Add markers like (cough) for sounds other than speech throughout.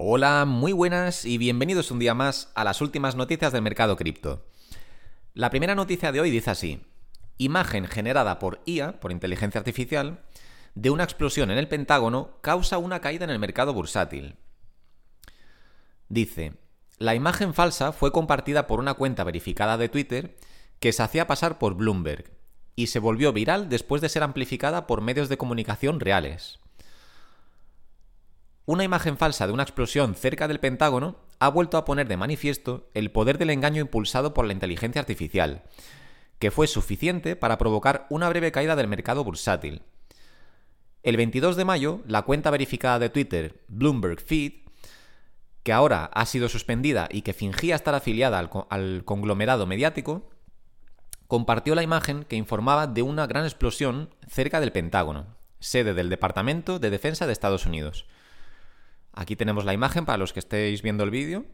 Hola, muy buenas y bienvenidos un día más a las últimas noticias del mercado cripto. La primera noticia de hoy dice así. Imagen generada por IA, por inteligencia artificial, de una explosión en el Pentágono causa una caída en el mercado bursátil. Dice, la imagen falsa fue compartida por una cuenta verificada de Twitter que se hacía pasar por Bloomberg y se volvió viral después de ser amplificada por medios de comunicación reales. Una imagen falsa de una explosión cerca del Pentágono ha vuelto a poner de manifiesto el poder del engaño impulsado por la inteligencia artificial, que fue suficiente para provocar una breve caída del mercado bursátil. El 22 de mayo, la cuenta verificada de Twitter, Bloomberg Feed, que ahora ha sido suspendida y que fingía estar afiliada al, al, conglomerado mediático, compartió la imagen que informaba de una gran explosión cerca del Pentágono, sede del Departamento de Defensa de Estados Unidos. Aquí tenemos la imagen para los que estéis viendo el vídeo.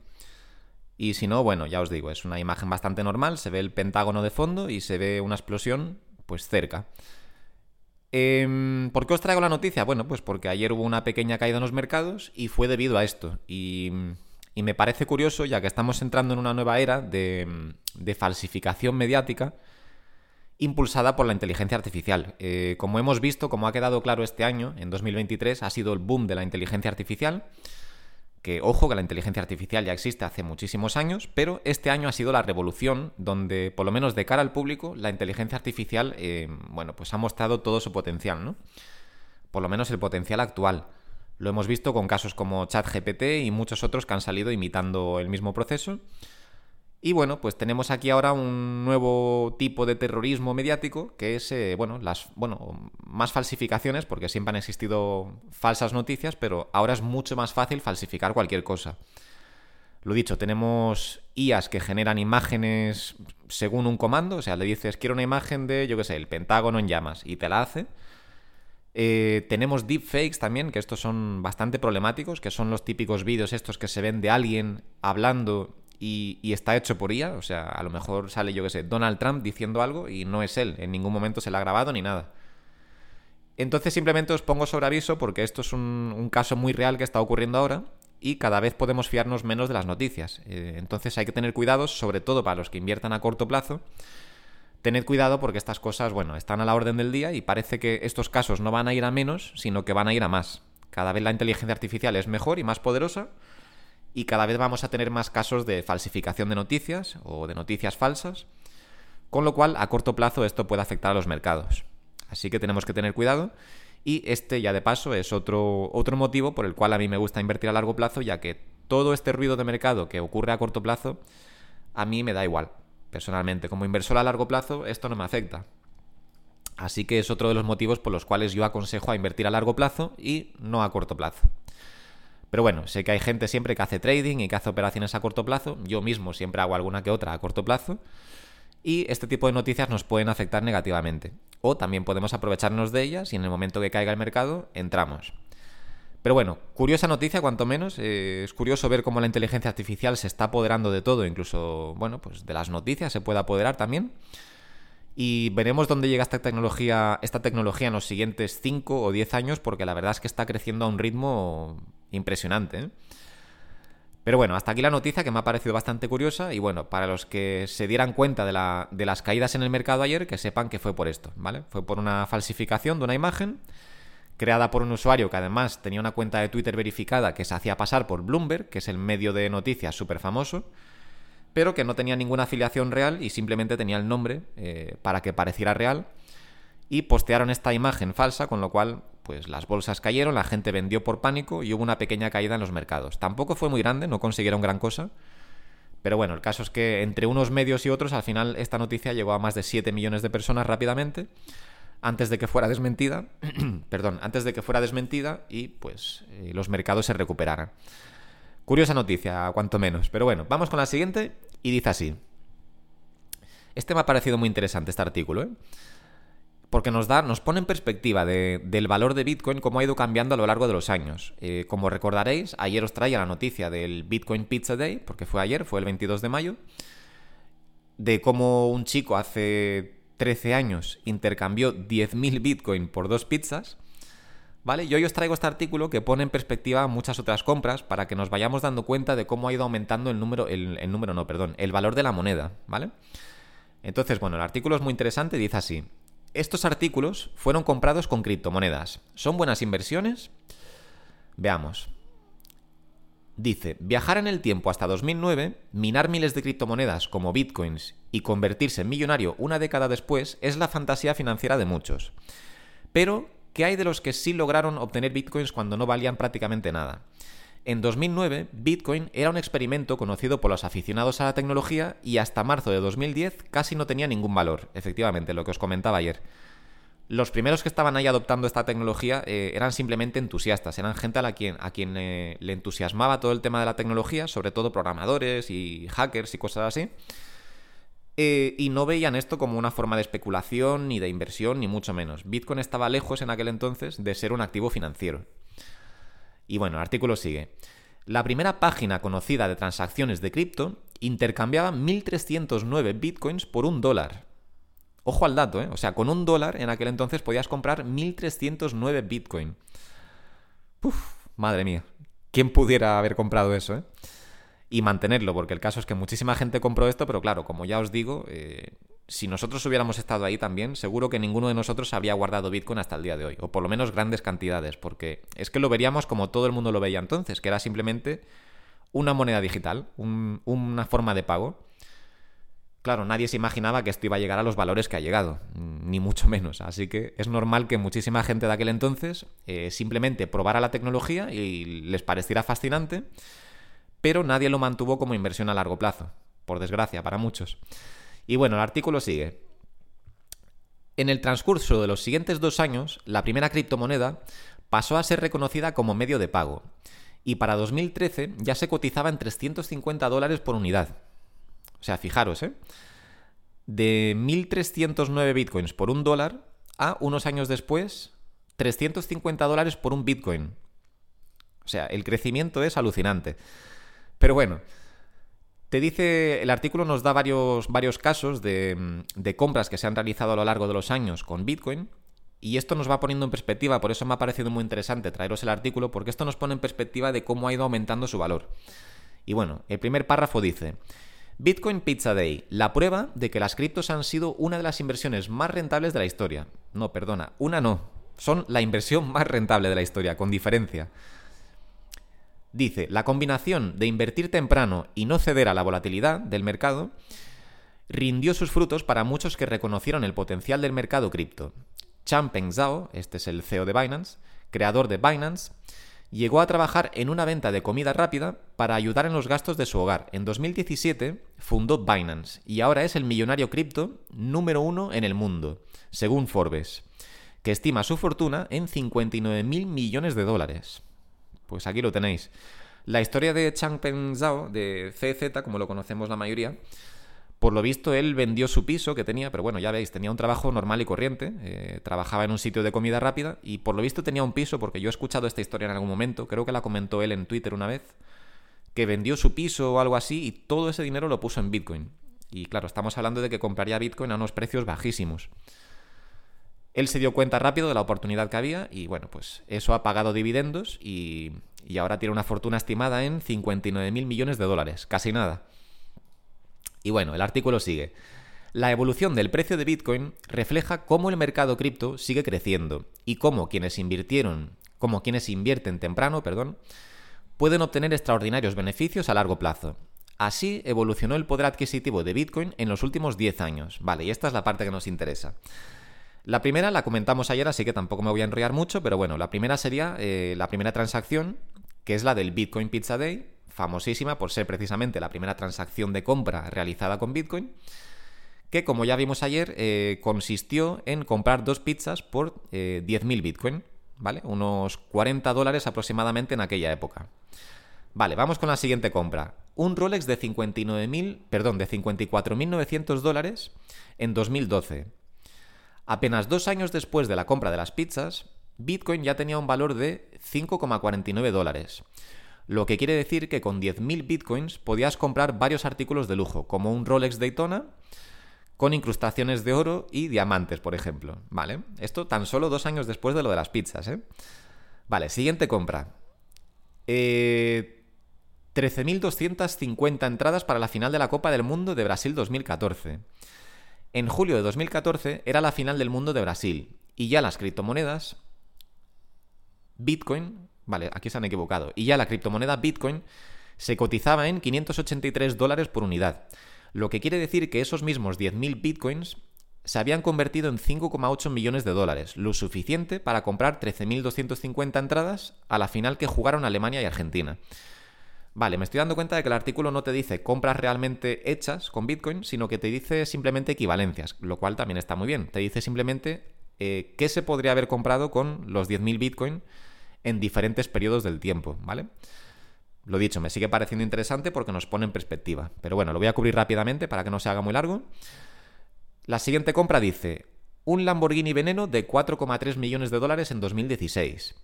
Y si no, bueno, ya os digo, es una imagen bastante normal, se ve el pentágono de fondo y se ve una explosión pues cerca. Eh, ¿Por qué os traigo la noticia? Bueno, pues porque ayer hubo una pequeña caída en los mercados y fue debido a esto. Y, y me parece curioso, ya que estamos entrando en una nueva era de, de falsificación mediática, impulsada por la inteligencia artificial. Eh, como hemos visto, como ha quedado claro este año, en 2023, ha sido el boom de la inteligencia artificial. Que, ojo, que la inteligencia artificial ya existe hace muchísimos años, pero este año ha sido la revolución donde, por lo menos de cara al público, la inteligencia artificial, eh, bueno, pues ha mostrado todo su potencial, ¿no? Por lo menos el potencial actual. Lo hemos visto con casos como ChatGPT y muchos otros que han salido imitando el mismo proceso. Y bueno, pues tenemos aquí ahora un nuevo tipo de terrorismo mediático que es, eh, bueno, las, bueno, más falsificaciones, porque siempre han existido falsas noticias, pero ahora es mucho más fácil falsificar cualquier cosa. Lo dicho, tenemos IAs que generan imágenes según un comando, o sea, le dices, quiero una imagen de, yo qué sé, el Pentágono en llamas, y te la hace. Eh, tenemos deepfakes también, que estos son bastante problemáticos, que son los típicos vídeos estos que se ven de alguien hablando y, está hecho por IA, o sea, a lo mejor sale, yo qué sé, Donald Trump diciendo algo y no es él, en ningún momento se le ha grabado ni nada. Entonces simplemente os pongo sobre aviso porque esto es un, caso muy real que está ocurriendo ahora y cada vez podemos fiarnos menos de las noticias. Eh, entonces hay que tener cuidado, sobre todo para los que inviertan a corto plazo. Tened cuidado porque estas cosas, bueno, están a la orden del día y parece que estos casos no van a ir a menos, sino que van a ir a más. Cada vez la inteligencia artificial es mejor y más poderosa y cada vez vamos a tener más casos de falsificación de noticias o de noticias falsas, con lo cual a corto plazo esto puede afectar a los mercados. Así que tenemos que tener cuidado y este ya de paso es otro, otro motivo por el cual a mí me gusta invertir a largo plazo, ya que todo este ruido de mercado que ocurre a corto plazo, a mí me da igual. Personalmente, como inversor a largo plazo, esto no me afecta. Así que es otro de los motivos por los cuales yo aconsejo a invertir a largo plazo y no a corto plazo. Pero bueno, sé que hay gente siempre que hace trading y que hace operaciones a corto plazo. Yo mismo siempre hago alguna que otra a corto plazo. Y este tipo de noticias nos pueden afectar negativamente. O también podemos aprovecharnos de ellas y en el momento que caiga el mercado entramos. Pero bueno, curiosa noticia cuanto menos. Eh, es curioso ver cómo la inteligencia artificial se está apoderando de todo, incluso, bueno, pues de las noticias se puede apoderar también. Y veremos dónde llega esta tecnología, esta tecnología en los siguientes 5 o 10 años, porque la verdad es que está creciendo a un ritmo impresionante. ¿eh? Pero bueno, hasta aquí la noticia que me ha parecido bastante curiosa y bueno, para los que se dieran cuenta de, de, las caídas en el mercado ayer, que sepan que fue por esto, ¿vale? Fue por una falsificación de una imagen creada por un usuario que además tenía una cuenta de Twitter verificada que se hacía pasar por Bloomberg, que es el medio de noticias súper famoso, pero que no tenía ninguna afiliación real y simplemente tenía el nombre eh, para que pareciera real y postearon esta imagen falsa, con lo cual pues las bolsas cayeron, la gente vendió por pánico y hubo una pequeña caída en los mercados. Tampoco fue muy grande, no consiguieron gran cosa. Pero bueno, el caso es que entre unos medios y otros, al final esta noticia llegó a más de 7 millones de personas rápidamente, antes de que fuera desmentida, (clears throat) perdón, antes de que fuera desmentida y pues eh, los mercados se recuperaran. Curiosa noticia, cuanto menos. Pero bueno, vamos con la siguiente y dice así. Este me ha parecido muy interesante, este artículo, ¿eh? porque nos da, nos pone en perspectiva del valor de Bitcoin, cómo ha ido cambiando a lo largo de los años. Eh, como recordaréis, ayer os traía la noticia del Bitcoin Pizza Day, porque fue ayer, fue el 22 de mayo, de cómo un chico hace 13 años intercambió 10.000 Bitcoin por dos pizzas. ¿Vale? Yo hoy os traigo este artículo que pone en perspectiva muchas otras compras para que nos vayamos dando cuenta de cómo ha ido aumentando el número, el, el número no, perdón, el valor de la moneda, ¿vale? Entonces, bueno, el artículo es muy interesante, dice así. Estos artículos fueron comprados con criptomonedas. ¿Son buenas inversiones? Veamos. Dice, viajar en el tiempo hasta 2009, minar miles de criptomonedas como bitcoins y convertirse en millonario una década después es la fantasía financiera de muchos. Pero, ¿qué hay de los que sí lograron obtener bitcoins cuando no valían prácticamente nada? En 2009, Bitcoin era un experimento conocido por los aficionados a la tecnología y hasta marzo de 2010 casi no tenía ningún valor, efectivamente, lo que os comentaba ayer. Los primeros que estaban ahí adoptando esta tecnología eh, eran simplemente entusiastas, eran gente a, la quien, a quien eh, le entusiasmaba todo el tema de la tecnología, sobre todo programadores y hackers y cosas así, eh, y no veían esto como una forma de especulación, ni de inversión, ni mucho menos. Bitcoin estaba lejos en aquel entonces de ser un activo financiero. Y bueno, el artículo sigue. La primera página conocida de transacciones de cripto intercambiaba 1.309 bitcoins por un dólar. Ojo al dato, ¿eh? O sea, con un dólar en aquel entonces podías comprar 1.309 bitcoin. Madre mía. ¿Quién pudiera haber comprado eso, eh? Y mantenerlo, porque el caso es que muchísima gente compró esto, pero claro, como ya os digo, eh, si nosotros hubiéramos estado ahí también, seguro que ninguno de nosotros habría guardado Bitcoin hasta el día de hoy, o por lo menos grandes cantidades, porque es que lo veríamos como todo el mundo lo veía entonces, que era simplemente una moneda digital, una forma de pago. Claro, nadie se imaginaba que esto iba a llegar a los valores que ha llegado, ni mucho menos. Así que es normal que muchísima gente de aquel entonces eh, simplemente probara la tecnología y les pareciera fascinante, pero nadie lo mantuvo como inversión a largo plazo, por desgracia, para muchos. Y bueno, el artículo sigue. En el transcurso de los siguientes dos años, la primera criptomoneda pasó a ser reconocida como medio de pago, y para 2013 ya se cotizaba en 350 dólares por unidad. O sea, fijaros, ¿eh? De 1.309 bitcoins por un dólar a unos años después 350 dólares por un bitcoin. O sea, el crecimiento es alucinante. Pero bueno, te dice, el artículo nos da varios, varios casos de, de, compras que se han realizado a lo largo de los años con Bitcoin. Y esto nos va poniendo en perspectiva, por eso me ha parecido muy interesante traeros el artículo, porque esto nos pone en perspectiva de cómo ha ido aumentando su valor. Y bueno, el primer párrafo dice, Bitcoin Pizza Day, la prueba de que las criptos han sido una de las inversiones más rentables de la historia. No, perdona, una no, son la inversión más rentable de la historia, con diferencia. Dice, la combinación de invertir temprano y no ceder a la volatilidad del mercado rindió sus frutos para muchos que reconocieron el potencial del mercado cripto. Changpeng Zhao, este es el CEO de Binance, creador de Binance, llegó a trabajar en una venta de comida rápida para ayudar en los gastos de su hogar. En 2017 fundó Binance y ahora es el millonario cripto número uno en el mundo, según Forbes, que estima su fortuna en 59 mil millones de dólares. Pues aquí lo tenéis. La historia de Changpeng Zhao, de CZ, como lo conocemos la mayoría, por lo visto él vendió su piso que tenía, pero bueno, ya veis, tenía un trabajo normal y corriente, eh, trabajaba en un sitio de comida rápida y por lo visto tenía un piso, porque yo he escuchado esta historia en algún momento, creo que la comentó él en Twitter una vez, que vendió su piso o algo así y todo ese dinero lo puso en Bitcoin. Y claro, estamos hablando de que compraría Bitcoin a unos precios bajísimos. Él se dio cuenta rápido de la oportunidad que había y bueno, pues eso ha pagado dividendos y, ahora tiene una fortuna estimada en 59 mil millones de dólares, casi nada. Y bueno, el artículo sigue. La evolución del precio de Bitcoin refleja cómo el mercado cripto sigue creciendo y cómo quienes invirtieron, como quienes invierten temprano, perdón, pueden obtener extraordinarios beneficios a largo plazo. Así evolucionó el poder adquisitivo de Bitcoin en los últimos 10 años. Vale, y esta es la parte que nos interesa. La primera la comentamos ayer, así que tampoco me voy a enrollar mucho, pero bueno, la primera sería eh, la primera transacción, que es la del Bitcoin Pizza Day, famosísima por ser precisamente la primera transacción de compra realizada con Bitcoin, que como ya vimos ayer, eh, consistió en comprar dos pizzas por 10.000 eh, Bitcoin, ¿vale? Unos 40 dólares aproximadamente en aquella época. Vale, vamos con la siguiente compra. Un Rolex de 59.000, perdón, de 54.900 dólares en 2012 Apenas dos años después de la compra de las pizzas, Bitcoin ya tenía un valor de 5,49 dólares. Lo que quiere decir que con 10.000 bitcoins podías comprar varios artículos de lujo, como un Rolex Daytona, con incrustaciones de oro y diamantes, por ejemplo. ¿Vale? Esto tan solo dos años después de lo de las pizzas, ¿eh? Vale, siguiente compra. Eh, 13.250 entradas para la final de la Copa del Mundo de Brasil 2014. En julio de 2014 era la final del mundo de Brasil y ya las criptomonedas Bitcoin, vale, aquí se han equivocado, y ya la criptomoneda Bitcoin se cotizaba en 583 dólares por unidad, lo que quiere decir que esos mismos 10.000 Bitcoins se habían convertido en 5,8 millones de dólares, lo suficiente para comprar 13.250 entradas a la final que jugaron Alemania y Argentina. Vale, me estoy dando cuenta de que el artículo no te dice compras realmente hechas con Bitcoin, sino que te dice simplemente equivalencias, lo cual también está muy bien. Te dice simplemente eh, qué se podría haber comprado con los 10.000 Bitcoin en diferentes periodos del tiempo, ¿vale? Lo dicho, me sigue pareciendo interesante porque nos pone en perspectiva. Pero bueno, lo voy a cubrir rápidamente para que no se haga muy largo. La siguiente compra dice, un Lamborghini Veneno de 4,3 millones de dólares en 2016.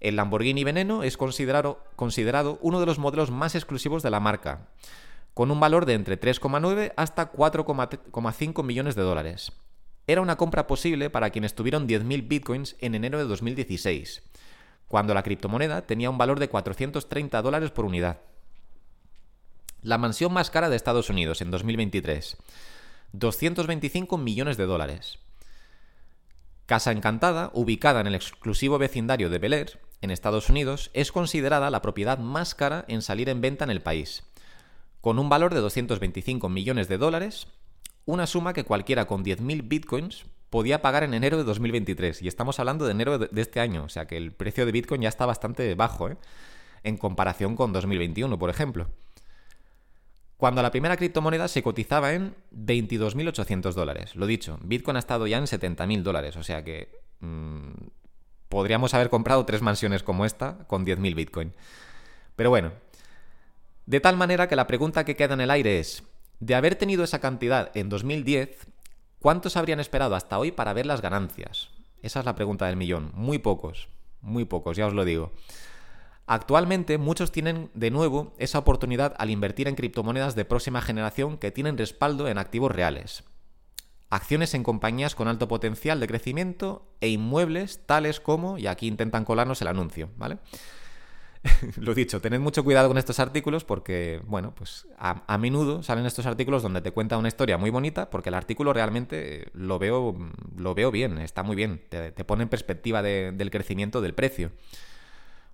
El Lamborghini Veneno es considerado, uno de los modelos más exclusivos de la marca, con un valor de entre 3,9 hasta 4,5 millones de dólares. Era una compra posible para quienes tuvieron 10.000 bitcoins en enero de 2016, cuando la criptomoneda tenía un valor de 430 dólares por unidad. La mansión más cara de Estados Unidos en 2023 225 millones de dólares. Casa Encantada, ubicada en el exclusivo vecindario de Bel Air, en Estados Unidos, es considerada la propiedad más cara en salir en venta en el país, con un valor de 225 millones de dólares, una suma que cualquiera con 10.000 bitcoins podía pagar en enero de 2023. Y estamos hablando de enero de este año, o sea que el precio de bitcoin ya está bastante bajo, ¿eh? en comparación con 2021, por ejemplo cuando la primera criptomoneda se cotizaba en 22.800 dólares. Lo dicho, Bitcoin ha estado ya en 70.000 dólares, o sea que mm, podríamos haber comprado tres mansiones como esta con 10.000 Bitcoin. Pero bueno, de tal manera que la pregunta que queda en el aire es, de haber tenido esa cantidad en 2010, ¿cuántos habrían esperado hasta hoy para ver las ganancias? Esa es la pregunta del millón. Muy pocos, muy pocos, ya os lo digo. Actualmente muchos tienen de nuevo esa oportunidad al invertir en criptomonedas de próxima generación que tienen respaldo en activos reales. Acciones en compañías con alto potencial de crecimiento e inmuebles tales como, y aquí intentan colarnos el anuncio, ¿vale? (laughs) Lo dicho, tened mucho cuidado con estos artículos porque, bueno, pues a, menudo salen estos artículos donde te cuenta una historia muy bonita porque el artículo realmente lo veo, lo veo bien, está muy bien, te, pone en perspectiva del crecimiento del precio.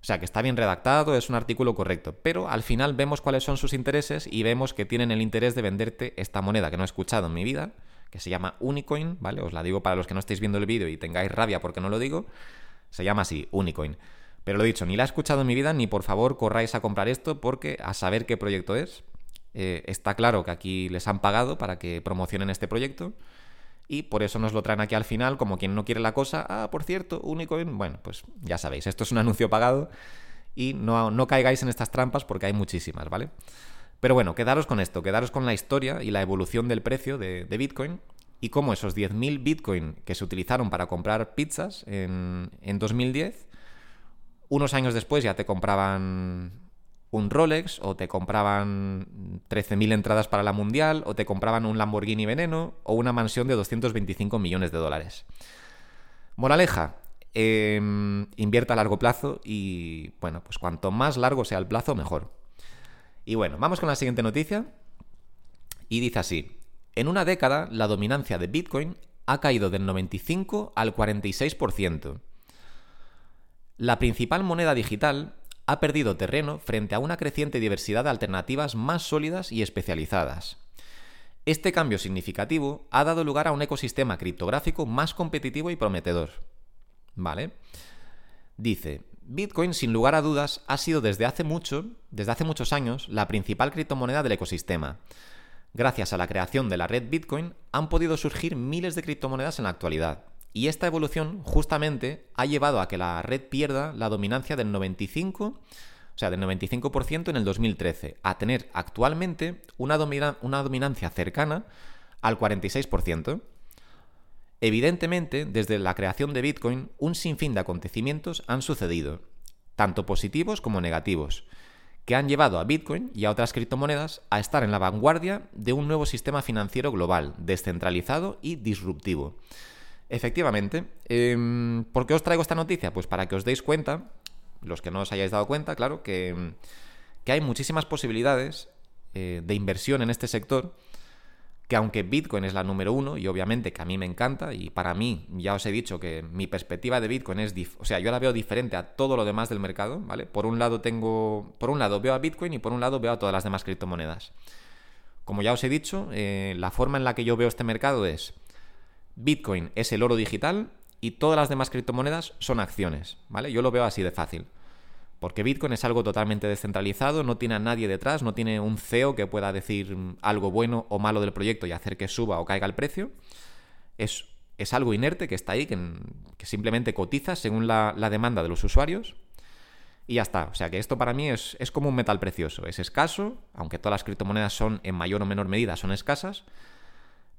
O sea, que está bien redactado, es un artículo correcto, pero al final vemos cuáles son sus intereses y vemos que tienen el interés de venderte esta moneda que no he escuchado en mi vida, que se llama Unicoin, ¿vale? Os la digo para los que no estéis viendo el vídeo y tengáis rabia porque no lo digo, se llama así, Unicoin. Pero lo dicho, ni la he escuchado en mi vida, ni por favor corráis a comprar esto porque a saber qué proyecto es. Eh, está claro que aquí les han pagado para que promocionen este proyecto y por eso nos lo traen aquí al final, como quien no quiere la cosa. Ah, por cierto, Unicoin. Bueno, pues ya sabéis, esto es un anuncio pagado y no, no caigáis en estas trampas porque hay muchísimas, ¿vale? Pero bueno, quedaros con esto, quedaros con la historia y la evolución del precio de, Bitcoin y cómo esos 10.000 Bitcoin que se utilizaron para comprar pizzas en, en 2010, unos años después ya te compraban un Rolex, o te compraban 13.000 entradas para la Mundial, o te compraban un Lamborghini Veneno, o una mansión de 225 millones de dólares. Moraleja, em, invierta a largo plazo y, bueno, pues cuanto más largo sea el plazo, mejor. Y bueno, vamos con la siguiente noticia. Y dice así, en una década la dominancia de Bitcoin ha caído del 95 al 46%. La principal moneda digital ha perdido terreno frente a una creciente diversidad de alternativas más sólidas y especializadas. Este cambio significativo ha dado lugar a un ecosistema criptográfico más competitivo y prometedor. ¿Vale? Dice, Bitcoin sin lugar a dudas ha sido desde hace mucho, desde hace muchos años, la principal criptomoneda del ecosistema. Gracias a la creación de la red Bitcoin han podido surgir miles de criptomonedas en la actualidad. Y esta evolución justamente ha llevado a que la red pierda la dominancia del 95, o sea, del 95% en el 2013, a tener actualmente una, una dominancia cercana al 46%. Evidentemente, desde la creación de Bitcoin, un sinfín de acontecimientos han sucedido, tanto positivos como negativos, que han llevado a Bitcoin y a otras criptomonedas a estar en la vanguardia de un nuevo sistema financiero global, descentralizado y disruptivo Efectivamente. Em, ¿Por qué os traigo esta noticia? Pues para que os deis cuenta, los que no os hayáis dado cuenta, claro, que, que hay muchísimas posibilidades eh, de inversión en este sector que aunque Bitcoin es la número uno, y obviamente que a mí me encanta, y para mí ya os he dicho que mi perspectiva de Bitcoin es, o sea, yo la veo diferente a todo lo demás del mercado, ¿vale? Por un lado tengo, por un lado veo a Bitcoin y por un lado veo a todas las demás criptomonedas. Como ya os he dicho, eh, la forma en la que yo veo este mercado es Bitcoin es el oro digital y todas las demás criptomonedas son acciones, ¿vale? Yo lo veo así de fácil. Porque Bitcoin es algo totalmente descentralizado, no tiene a nadie detrás, no tiene un CEO que pueda decir algo bueno o malo del proyecto y hacer que suba o caiga el precio. Es, es algo inerte que está ahí, que, simplemente cotiza según la, demanda de los usuarios. Y ya está. O sea que esto para mí es, es como un metal precioso. Es escaso, aunque todas las criptomonedas son en mayor o menor medida son escasas.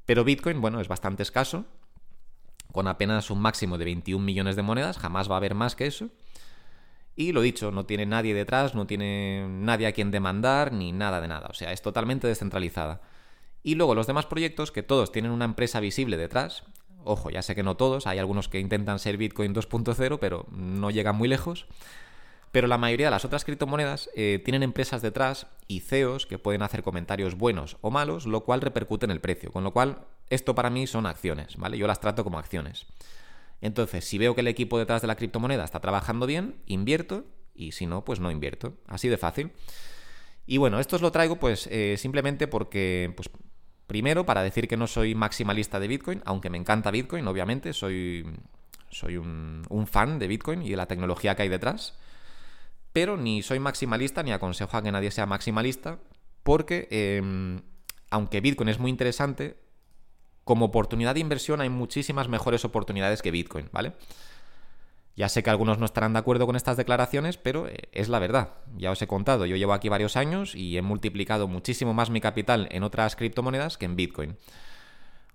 Pero Bitcoin, bueno, es bastante escaso. Con apenas un máximo de 21 millones de monedas, jamás va a haber más que eso. Y lo dicho, no tiene nadie detrás, no tiene nadie a quien demandar, ni nada de nada. O sea, es totalmente descentralizada. Y luego los demás proyectos, que todos tienen una empresa visible detrás. Ojo, ya sé que no todos, hay algunos que intentan ser Bitcoin 2.0, pero no llegan muy lejos. Pero la mayoría de las otras criptomonedas eh, tienen empresas detrás y CEOs que pueden hacer comentarios buenos o malos, lo cual repercute en el precio. Con lo cual, esto para mí son acciones, ¿vale? Yo las trato como acciones. Entonces, si veo que el equipo detrás de la criptomoneda está trabajando bien, invierto y si no, pues no invierto. Así de fácil. Y bueno, esto os lo traigo pues eh, simplemente porque, pues, primero, para decir que no soy maximalista de Bitcoin, aunque me encanta Bitcoin, obviamente, soy, soy un, fan de Bitcoin y de la tecnología que hay detrás. Pero ni soy maximalista ni aconsejo a que nadie sea maximalista, porque em, aunque Bitcoin es muy interesante, como oportunidad de inversión hay muchísimas mejores oportunidades que Bitcoin, ¿vale? Ya sé que algunos no estarán de acuerdo con estas declaraciones, pero eh, es la verdad. Ya os he contado, yo llevo aquí varios años y he multiplicado muchísimo más mi capital en otras criptomonedas que en Bitcoin.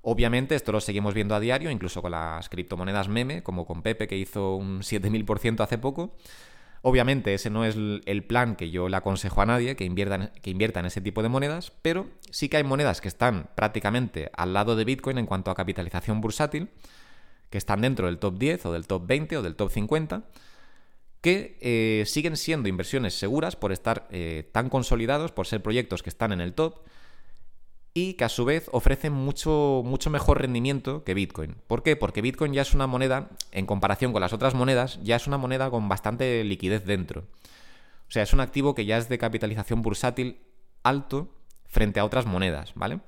Obviamente esto lo seguimos viendo a diario, incluso con las criptomonedas meme, como con Pepe que hizo un 7000% hace poco. Obviamente ese no es el plan que yo le aconsejo a nadie, que invierta, que invierta en ese tipo de monedas, pero sí que hay monedas que están prácticamente al lado de Bitcoin en cuanto a capitalización bursátil, que están dentro del top 10 o del top 20 o del top 50, que eh, siguen siendo inversiones seguras por estar eh, tan consolidados, por ser proyectos que están en el top y que a su vez ofrecen mucho, mucho mejor rendimiento que Bitcoin. ¿Por qué? Porque Bitcoin ya es una moneda, en comparación con las otras monedas, ya es una moneda con bastante liquidez dentro. O sea, es un activo que ya es de capitalización bursátil alto frente a otras monedas, ¿vale?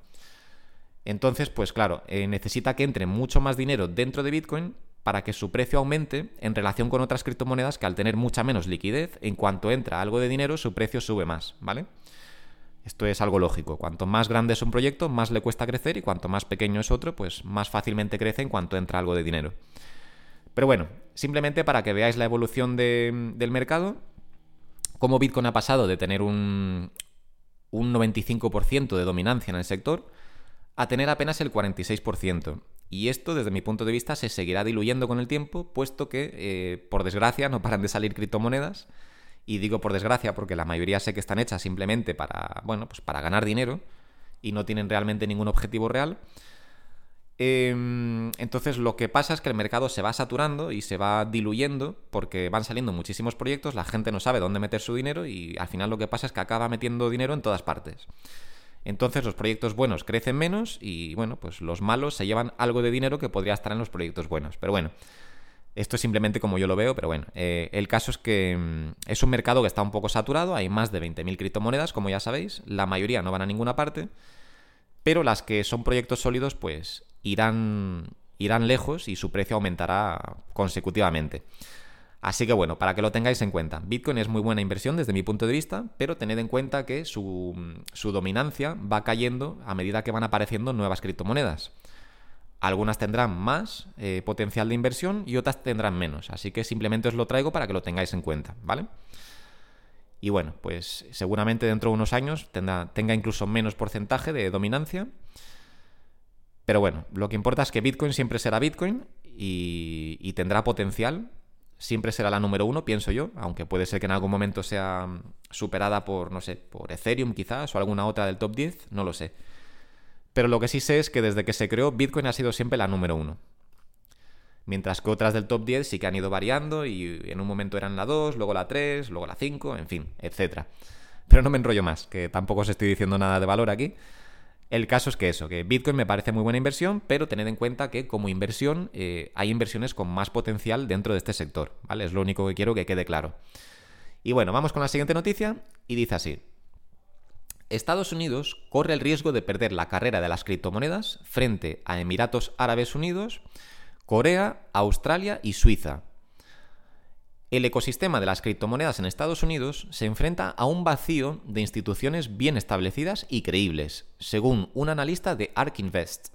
Entonces, pues claro, eh, necesita que entre mucho más dinero dentro de Bitcoin para que su precio aumente en relación con otras criptomonedas que al tener mucha menos liquidez, en cuanto entra algo de dinero, su precio sube más, ¿vale? Esto es algo lógico. Cuanto más grande es un proyecto, más le cuesta crecer y cuanto más pequeño es otro, pues más fácilmente crece en cuanto entra algo de dinero. Pero bueno, simplemente para que veáis la evolución del mercado, cómo Bitcoin ha pasado de tener un, un 95% de dominancia en el sector a tener apenas el 46%. Y esto, desde mi punto de vista, se seguirá diluyendo con el tiempo, puesto que, eh, por desgracia, no paran de salir criptomonedas y digo por desgracia porque la mayoría sé que están hechas simplemente para, bueno, pues para ganar dinero y no tienen realmente ningún objetivo real. Em, entonces lo que pasa es que el mercado se va saturando y se va diluyendo porque van saliendo muchísimos proyectos, la gente no sabe dónde meter su dinero y al final lo que pasa es que acaba metiendo dinero en todas partes. Entonces los proyectos buenos crecen menos y bueno, pues los malos se llevan algo de dinero que podría estar en los proyectos buenos. Pero bueno, esto es simplemente como yo lo veo, pero bueno, eh, el caso es que mm, es un mercado que está un poco saturado, hay más de 20.000 criptomonedas, como ya sabéis, la mayoría no van a ninguna parte, pero las que son proyectos sólidos pues irán, irán lejos y su precio aumentará consecutivamente. Así que bueno, para que lo tengáis en cuenta, Bitcoin es muy buena inversión desde mi punto de vista, pero tened en cuenta que su, su dominancia va cayendo a medida que van apareciendo nuevas criptomonedas. Algunas tendrán más eh, potencial de inversión y otras tendrán menos. Así que simplemente os lo traigo para que lo tengáis en cuenta, ¿vale? Y bueno, pues seguramente dentro de unos años tenga incluso menos porcentaje de dominancia. Pero bueno, lo que importa es que Bitcoin siempre será Bitcoin y, y tendrá potencial. Siempre será la número uno, pienso yo, aunque puede ser que en algún momento sea superada por, no sé, por Ethereum quizás o alguna otra del top 10, no lo sé. Pero lo que sí sé es que desde que se creó, Bitcoin ha sido siempre la número uno. Mientras que otras del top 10 sí que han ido variando y en un momento eran la 2, luego la 3, luego la 5, en fin, etc. Pero no me enrollo más, que tampoco os estoy diciendo nada de valor aquí. El caso es que eso, que Bitcoin me parece muy buena inversión, pero tened en cuenta que como inversión eh, hay inversiones con más potencial dentro de este sector, ¿vale? Es lo único que quiero que quede claro. Y bueno, vamos con la siguiente noticia y dice así. Estados Unidos corre el riesgo de perder la carrera de las criptomonedas frente a Emiratos Árabes Unidos, Corea, Australia y Suiza. El ecosistema de las criptomonedas en Estados Unidos se enfrenta a un vacío de instituciones bien establecidas y creíbles, según un analista de ARK Invest.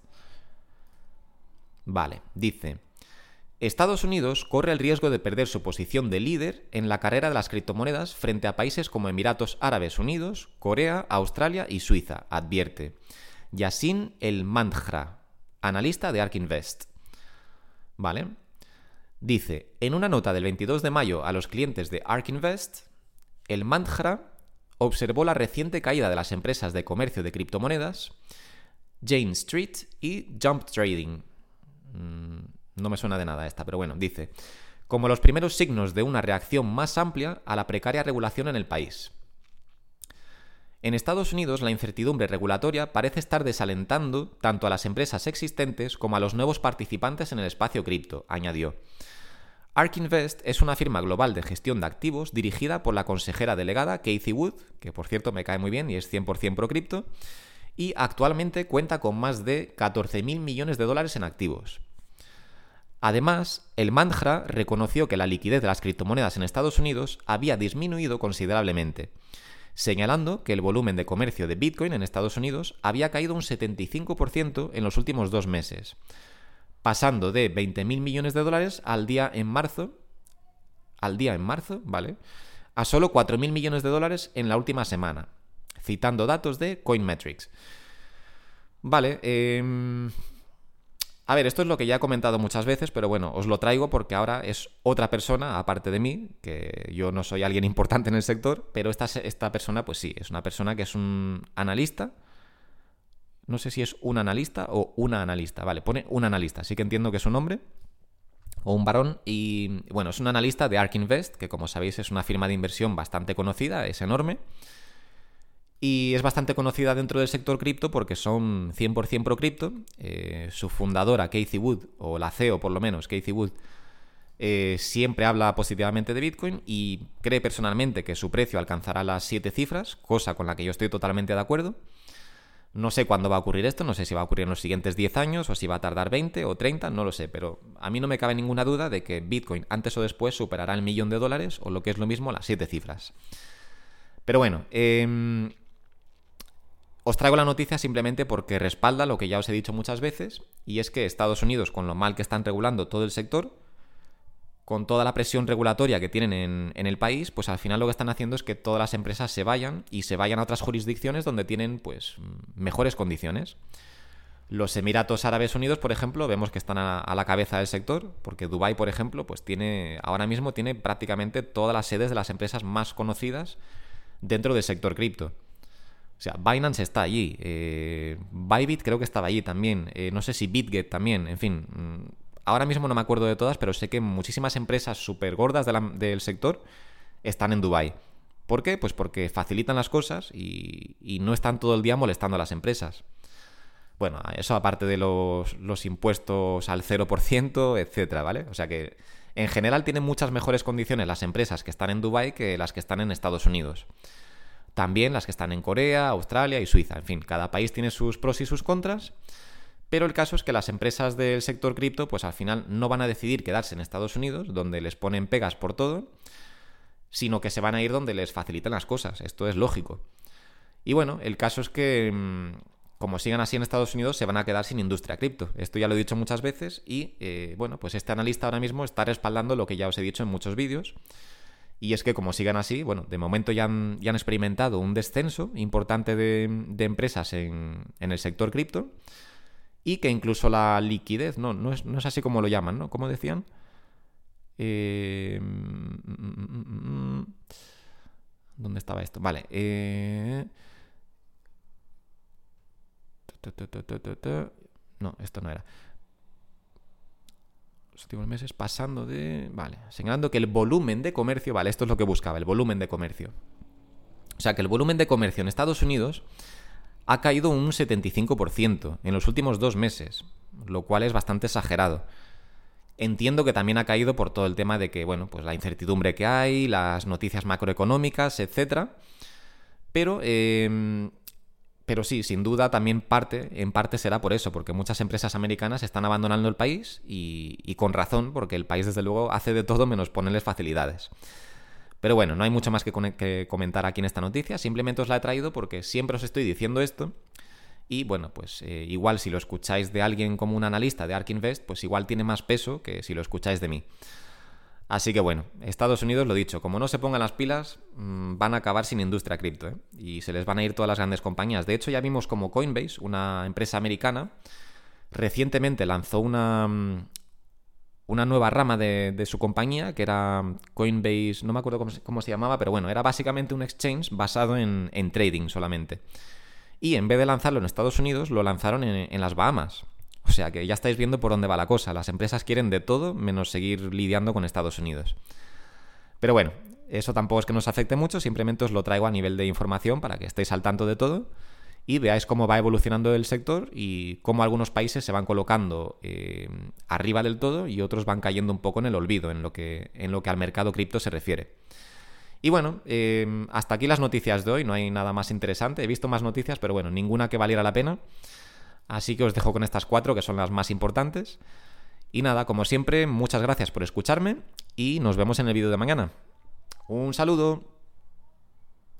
Vale, dice, Estados Unidos corre el riesgo de perder su posición de líder en la carrera de las criptomonedas frente a países como Emiratos Árabes Unidos, Corea, Australia y Suiza, advierte. Yassin El Mandhra, analista de ARK Invest. ¿Vale? Dice, en una nota del 22 de mayo a los clientes de ARK Invest, el Mantra observó la reciente caída de las empresas de comercio de criptomonedas Jane Street y Jump Trading. Mm, no me suena de nada esta, pero bueno, dice, como los primeros signos de una reacción más amplia a la precaria regulación en el país. En Estados Unidos, la incertidumbre regulatoria parece estar desalentando tanto a las empresas existentes como a los nuevos participantes en el espacio cripto, añadió. ARK Invest es una firma global de gestión de activos dirigida por la consejera delegada Kathy Wood, que por cierto me cae muy bien y es 100% pro cripto, y actualmente cuenta con más de 14.000 millones de dólares en activos. Además, el Mantra reconoció que la liquidez de las criptomonedas en Estados Unidos había disminuido considerablemente, señalando que el volumen de comercio de Bitcoin en Estados Unidos había caído un 75% en los últimos dos meses, pasando de 20.000 millones de dólares al día en marzo, al día en marzo, ¿vale? A solo 4.000 millones de dólares en la última semana, citando datos de Coinmetrics. Vale, eh... A ver, esto es lo que ya he comentado muchas veces, pero bueno, os lo traigo porque ahora es otra persona, aparte de mí, que yo no soy alguien (laughs) importante en el sector, pero esta, esta persona, pues sí, es una persona que es un analista, no sé si es un analista o una analista. Vale, pone un analista, así que entiendo que es un hombre o un varón. Y bueno, es un analista de ARK Invest, que como sabéis es una firma de inversión bastante conocida, es enorme. Y es bastante conocida dentro del sector cripto porque son 100% pro cripto. Eh, su fundadora, Casey Wood, o la CEO por lo menos, Casey Wood, eh, siempre habla positivamente de Bitcoin y cree personalmente que su precio alcanzará las 7 cifras, cosa con la que yo estoy totalmente de acuerdo. No sé cuándo va a ocurrir esto, no sé si va a ocurrir en los siguientes 10 años o si va a tardar 20 o 30, no lo sé, pero a mí no me cabe ninguna duda de que Bitcoin antes o después superará el millón de dólares o lo que es lo mismo las 7 cifras. Pero bueno, em, os traigo la noticia simplemente porque respalda lo que ya os he dicho muchas veces, y es que Estados Unidos, con lo mal que están regulando todo el sector, con toda la presión regulatoria que tienen en, el país, pues al final lo que están haciendo es que todas las empresas se vayan y se vayan a otras jurisdicciones donde tienen pues mejores condiciones. Los Emiratos Árabes Unidos, por ejemplo, vemos que están a, la cabeza del sector, porque Dubai, por ejemplo, pues tiene ahora mismo tiene prácticamente todas las sedes de las empresas más conocidas dentro del sector cripto. O sea, Binance está allí, eh, Bybit creo que estaba allí también, eh, no sé si BitGet también, en fin, mm, ahora mismo no me acuerdo de todas, pero sé que muchísimas empresas súper gordas del sector están en Dubai. ¿Por qué? Pues porque facilitan las cosas y, no están todo el día molestando a las empresas. Bueno, eso aparte de los, impuestos al 0%, etcétera, ¿vale? O sea que en general tienen muchas mejores condiciones las empresas que están en Dubai que las que están en Estados Unidos. También las que están en Corea, Australia y Suiza. En fin, cada país tiene sus pros y sus contras. Pero el caso es que las empresas del sector cripto, pues al final no van a decidir quedarse en Estados Unidos, donde les ponen pegas por todo, sino que se van a ir donde les facilitan las cosas. Esto es lógico. Y bueno, el caso es que, mm, como sigan así en Estados Unidos, se van a quedar sin industria cripto. Esto ya lo he dicho muchas veces y, eh, bueno, pues este analista ahora mismo está respaldando lo que ya os he dicho en muchos vídeos. Y es que como sigan así, bueno, de momento ya han, ya han experimentado un descenso importante de, empresas en, en el sector cripto y que incluso la liquidez, no, no es, no es así como lo llaman, ¿no? ¿Cómo decían? Eh, ¿Dónde estaba esto? Vale. Eh, no, esto no era. Los últimos meses pasando de... Vale, señalando que el volumen de comercio, vale, esto es lo que buscaba, el volumen de comercio. O sea, que el volumen de comercio en Estados Unidos ha caído un 75% en los últimos dos meses, lo cual es bastante exagerado. Entiendo que también ha caído por todo el tema de que, bueno, pues la incertidumbre que hay, las noticias macroeconómicas, etc. Pero, em, pero sí, sin duda también parte, en parte será por eso, porque muchas empresas americanas están abandonando el país y, con razón, porque el país desde luego hace de todo menos ponerles facilidades. Pero bueno, no hay mucho más que, comentar aquí en esta noticia, simplemente os la he traído porque siempre os estoy diciendo esto. Y bueno, pues eh, igual si lo escucháis de alguien como un analista de ARK Invest, pues igual tiene más peso que si lo escucháis de mí. Así que bueno, Estados Unidos, lo dicho, como no se pongan las pilas, mm, van a acabar sin industria cripto, ¿eh? Y se les van a ir todas las grandes compañías. De hecho, ya vimos como Coinbase, una empresa americana, recientemente lanzó una, mm, una nueva rama de, su compañía, que era Coinbase, no me acuerdo cómo, se llamaba, pero bueno, era básicamente un exchange basado en, trading solamente. Y en vez de lanzarlo en Estados Unidos, lo lanzaron en, en, las Bahamas. O sea que ya estáis viendo por dónde va la cosa. Las empresas quieren de todo menos seguir lidiando con Estados Unidos. Pero bueno, eso tampoco es que nos afecte mucho, simplemente os lo traigo a nivel de información para que estéis al tanto de todo y veáis cómo va evolucionando el sector y cómo algunos países se van colocando eh, arriba del todo y otros van cayendo un poco en el olvido en lo que, en lo que al mercado cripto se refiere. Y bueno, eh, hasta aquí las noticias de hoy, no hay nada más interesante, he visto más noticias, pero bueno, ninguna que valiera la pena. Así que os dejo con estas cuatro, que son las más importantes. Y nada, como siempre, muchas gracias por escucharme y nos vemos en el vídeo de mañana. Un saludo.